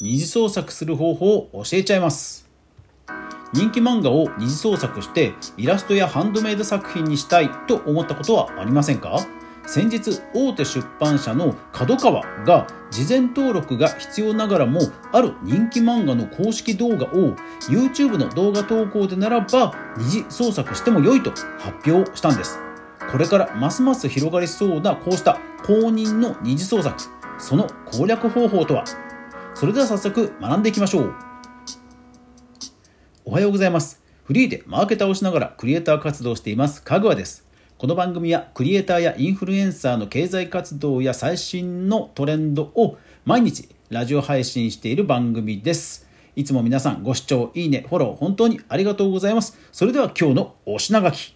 二次創作する方法を教えちゃいます。人気漫画を二次創作してイラストやハンドメイド作品にしたいと思ったことはありませんか？先日大手出版社の角川が事前登録が必要ながらもある人気漫画の公式動画を YouTube の動画投稿でならば二次創作しても良いと発表したんです。これからますます広がりそうなこうした公認の二次創作。その攻略方法とは？それでは早速学んでいきましょうおはようございますフリーでマーケターをしながらクリエイター活動をしていますかぐわですこの番組はクリエイターやインフルエンサーの経済活動や最新のトレンドを毎日ラジオ配信している番組です。いつも皆さんご視聴、いいね、フォロー本当にありがとうございます。それでは今日のお品書き。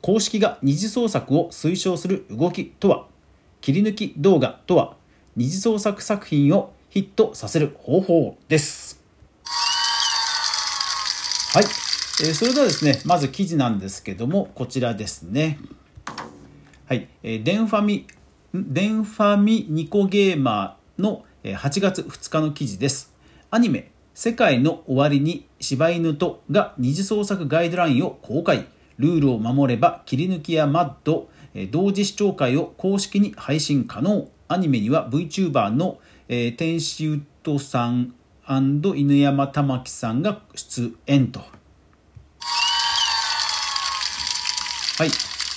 公式が二次創作を推奨する動きとは切り抜き動画とは二次創作作品をヒットさせる方法です。はい。えそれではですね、まず記事なんですけども、こちらですね。はい。えデンファミ、デンファミニコゲーマーの8月2日の記事です。アニメ、世界の終わりに柴犬とが二次創作ガイドラインを公開。ルールを守れば切り抜きやマッド、同時視聴会を公式に配信可能。アニメには VTuber の、えー、天使ウッドさん犬山玉樹さんが出演と。はい。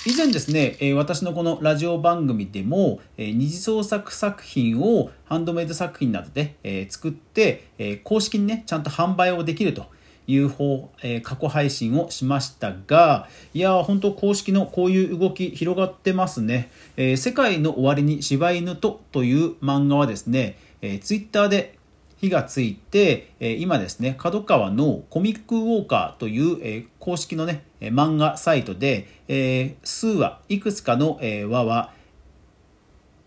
以前ですね、え私のこのラジオ番組でも、え二次創作作品をハンドメイド作品などで、え作って、え公式にね、ちゃんと販売をできるという方、え過去配信をしましたが、いや本当公式のこういう動き広がってますね。え世界の終わりに柴犬とという漫画はですね、え Twitter で火がついて、え今ですね、角川のコミックウォーカーという、え公式のね、漫画サイトで、え数話、いくつかの、え話は、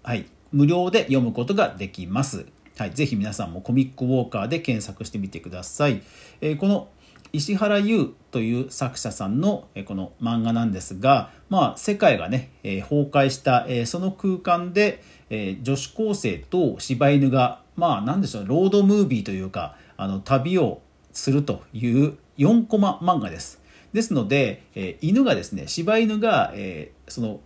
はい、無料で読むことができます。はい、ぜひ皆さんもコミックウォーカーで検索してみてください。えこの石原優という作者さんのこの漫画なんですが、まあ、世界がね、え崩壊した、えその空間で、え女子高生と柴犬がまあ何でしょうロードムービーというかあの旅をするという4コマ漫画です。ですので、え、犬がですね柴犬が、え、その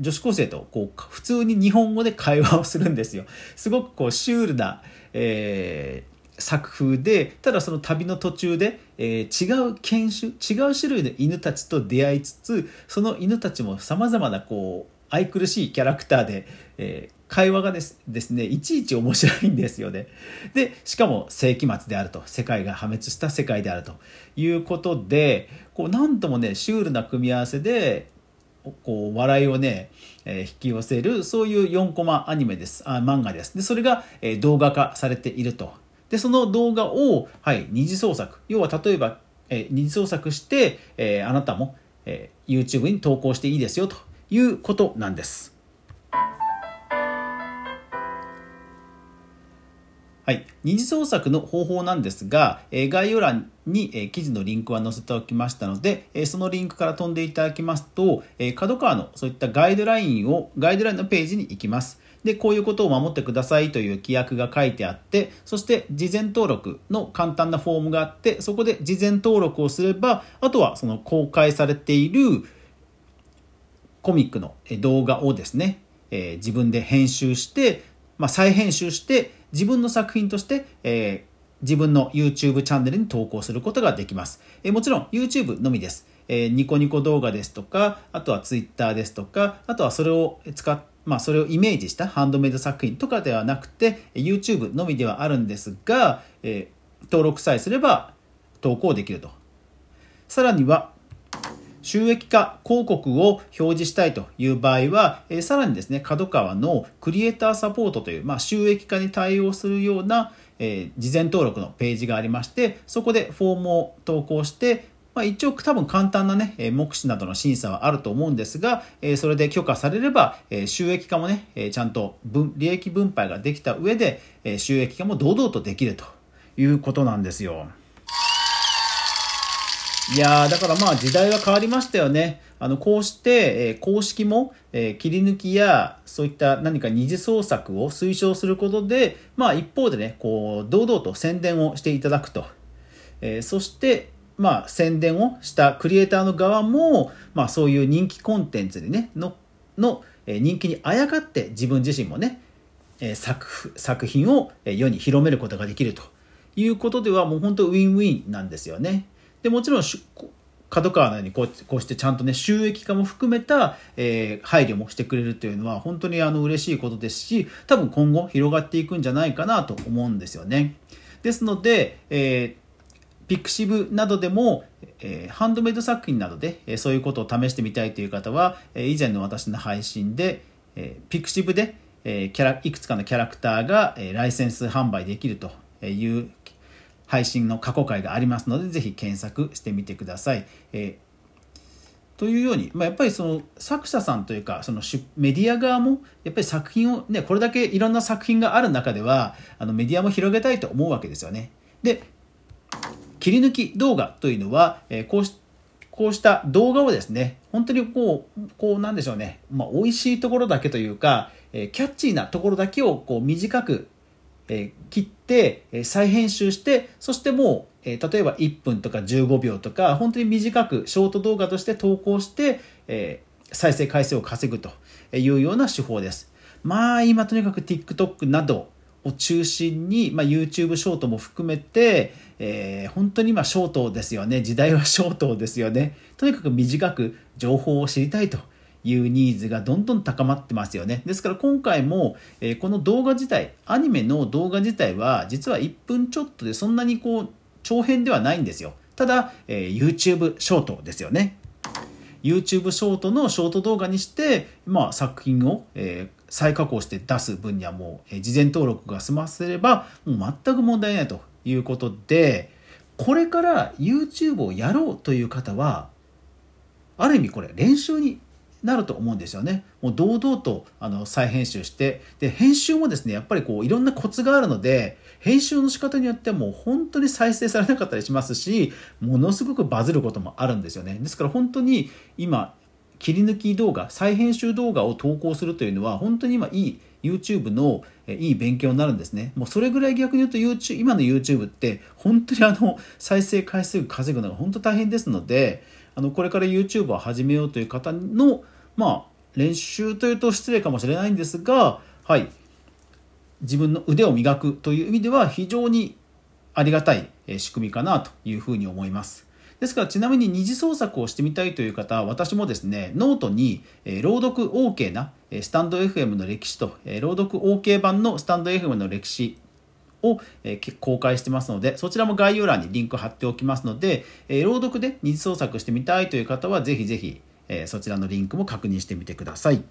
女子高生とこう普通に日本語で会話をするんですよ。すごくこうシュールな、えー、作風でただその旅の途中で、えー、違う犬種違う種類の犬たちと出会いつつその犬たちもさまざまなこう愛くるしいキャラクターで、えー、会話がですですねいちいち面白いんですよね。でしかも世紀末であると世界が破滅した世界であるということでこうなんともねシュールな組み合わせでこう笑いをね、えー、引き寄せるそういう4コマアニメですあ漫画です。でそれが、えー、動画化されていると。でその動画を、はい、二次創作要は例えば、えー、二次創作して、えあなたも、え YouTube に投稿していいですよということなんです。はい、二次創作の方法なんですが、え概要欄に、え記事のリンクは載せておきましたので、えそのリンクから飛んでいただきますと、え角川のそういったガイドラインを、ガイドラインのページに行きます。で、こういうことを守ってくださいという規約が書いてあって、そして事前登録の簡単なフォームがあって、そこで事前登録をすれば、あとはその公開されているコミックの動画をですね、え自分で編集して、まあ、再編集して自分の作品として、えー、自分の YouTube チャンネルに投稿することができます。えー、もちろん YouTube のみです。えー、ニコニコ動画ですとか、あとは Twitter ですとか、あとはそれを使っまあ、それをイメージしたハンドメイド作品とかではなくて YouTube のみではあるんですが、えー、登録さえすれば投稿できるとさらには収益化広告を表示したいという場合は、え、さらにですね、角川のクリエイターサポートという、まあ、収益化に対応するような、えー、事前登録のページがありまして、そこでフォームを投稿して、まあ、一応多分簡単なね、目視などの審査はあると思うんですが、それで許可されれば、収益化もね、ちゃんと利益分配ができた上で、収益化も堂々とできるということなんですよ。いやーだからまあ時代は変わりましたよね。あのこうして、えー、公式も、えー、切り抜きやそういった何か二次創作を推奨することで、まあ、一方でねこう堂々と宣伝をしていただくと、えー、そしてまあ、宣伝をしたクリエイターの側も、まあ、そういう人気コンテンツでねののえ人気にあやかって自分自身もね作作品を世に広めることができるということではもう本当ウィンウィンなんですよね。でもちろん角川のようにこうこうしてちゃんとね収益化も含めた、えー、配慮もしてくれるというのは本当にあの嬉しいことですし多分今後広がっていくんじゃないかなと思うんですよね。ですので、えー pixiv などでも、えー、ハンドメイド作品などで、えー、そういうことを試してみたいという方は、えー、以前の私の配信で、えー、 pixiv で、えー、キャラいくつかのキャラクターが、えー、ライセンス販売できるという配信の過去回がありますので、ぜひ検索してみてください。えー、というように、まあ、やっぱりその作者さんというかそのメディア側もやっぱり作品をねこれだけいろんな作品がある中ではあのメディアも広げたいと思うわけですよね。で切り抜き動画というのは、えこうしこうした動画をですね、本当にこう、こうなんでしょうね、まあ、美味しいところだけというか、えキャッチーなところだけをこう短く、え切って、え再編集して、そしてもう、え例えば1分とか15秒とか、本当に短くショート動画として投稿して、え再生回数を稼ぐというような手法です。まあ今とにかく TikTok などを中心に、まあ、YouTube ショートも含めて、えー、本当に今ショートですよね時代はショートですよねとにかく短く情報を知りたいというニーズがどんどん高まってますよね。ですから今回も、え、この動画自体アニメの動画自体は実は1分ちょっとでそんなにこう長編ではないんですよ。ただ、えー、YouTube ショートですよね。YouTube ショートのショート動画にして、まあ、作品を、えー、再加工して出す分にはもう、えー、事前登録が済ませればもう全く問題ないということでこれから YouTube をやろうという方はある意味これ練習になると思うんですよね。もう堂々とあの再編集してで編集もですねやっぱりこういろんなコツがあるので編集の仕方によってはもう本当に再生されなかったりしますしものすごくバズることもあるんですよねですから本当に今切り抜き動画再編集動画を投稿するというのは本当に今いい YouTube のいい勉強になるんですね。もうそれぐらい逆に言うと YouTube 今の YouTube って本当にあの再生回数稼ぐのが本当大変ですのであのこれから YouTube を始めようという方のまあ練習というと失礼かもしれないんですがはい自分の腕を磨くという意味では非常にありがたい仕組みかなというふうに思います。ですからちなみに二次創作をしてみたいという方は私もですねノートに、え朗読 OK なスタンド FM の歴史と、え朗読 OK 版のスタンド FM の歴史を、え公開してますのでそちらも概要欄にリンク貼っておきますので、え朗読で二次創作してみたいという方はぜひぜひ、えそちらのリンクも確認してみてください。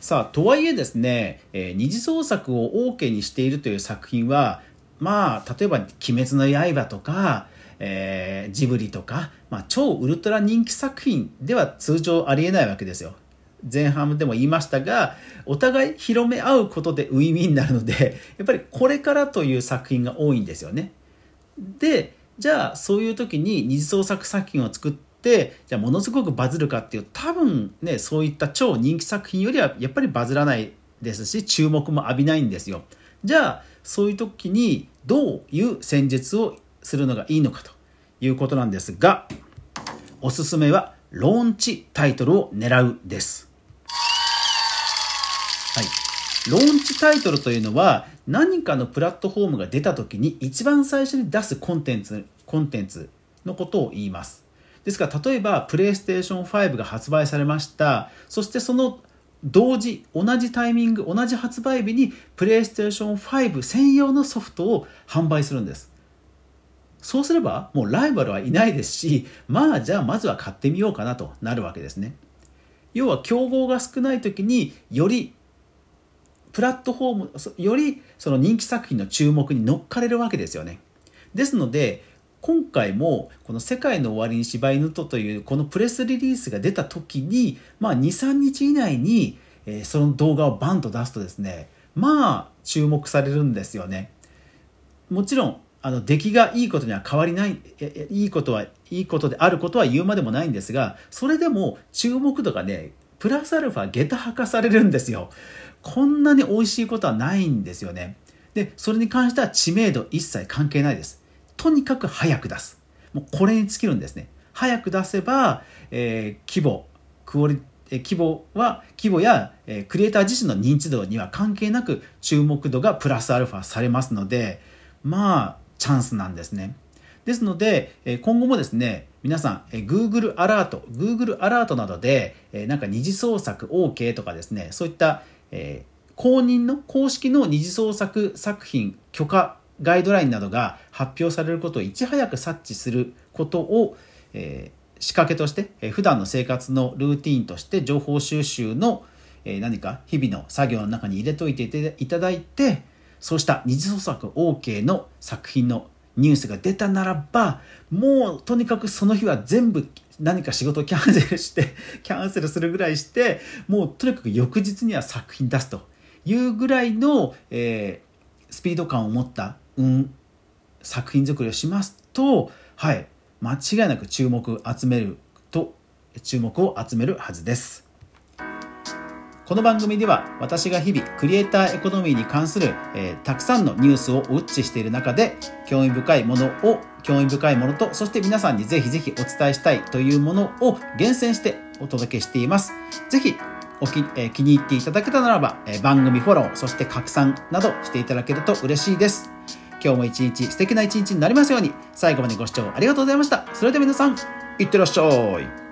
さあとはいえですね、え、二次創作を OK にしているという作品はまあ例えば「鬼滅の刃」とか、えー、ジブリとか、まあ、超ウルトラ人気作品では通常ありえないわけですよ。前半でも言いましたがお互い広め合うことでウィンウィンになるので やっぱりこれからという作品が多いんですよね。でじゃあそういう時に二次創作作品を作ってじゃあものすごくバズるかっていう多分ねそういった超人気作品よりはやっぱりバズらないですし注目も浴びないんですよじゃあそういう時にどういう戦術をするのがいいのかということなんですがおすすめはローンチタイトルを狙うですローンチタイトルというのは何かのプラットフォームが出た時に一番最初に出すコンテンツコンテンツのことを言います。ですから例えばプレイステーション5が発売されました。そしてその同時同じタイミング同じ発売日にプレイステーション5専用のソフトを販売するんです。そうすればもうライバルはいないですしまあじゃあまずは買ってみようかなとなるわけですね。要は競合が少ない時によりプラットフォームよりその人気作品の注目に乗っかれるわけですよね。ですので今回もこの「世界の終わりに柴犬と」というこのプレスリリースが出た時に、まあ、23日以内に、え、その動画をバンと出すとですねまあ注目されるんですよね。もちろんあの出来がいいことには変わりないいいことはいいことであることは言うまでもないんですがそれでも注目度がねプラスアルファ下駄履かされるんですよ。こんなに美味しいことはないんですよね。でそれに関しては知名度一切関係ないです。とにかく早く出す。もうこれに尽きるんですね。早く出せば、えー、規模クオリ規模は規模や、えクリエイター自身の認知度には関係なく注目度がプラスアルファされますのでまあチャンスなんですね。ですので、今後もですね、皆さん、Google アラート、Google アラートなどで、なんか二次創作 OK とかですね、そういった、え公認の公式の二次創作作品許可ガイドラインなどが発表されることをいち早く察知することを、え仕掛けとして、え普段の生活のルーティンとして情報収集の、え何か日々の作業の中に入れといていただいて、そうした二次創作 OK の作品のニュースが出たならばもうとにかくその日は全部何か仕事をキャンセルして キャンセルするぐらいしてもうとにかく翌日には作品出すというぐらいの、えー、スピード感を持った、うん、作品作りをしますとはい間違いなく注目集めると注目を集めるはずです。この番組では私が日々クリエイターエコノミーに関する、えー、たくさんのニュースをウォッチしている中で興味深いものを興味深いものとそして皆さんにぜひぜひお伝えしたいというものを厳選してお届けしています。ぜひおき、えー、気に入っていただけたならば、えー、番組フォローそして拡散などしていただけると嬉しいです。今日も一日素敵な一日になりますように最後までご視聴ありがとうございました。それでは皆さんいってらっしゃい。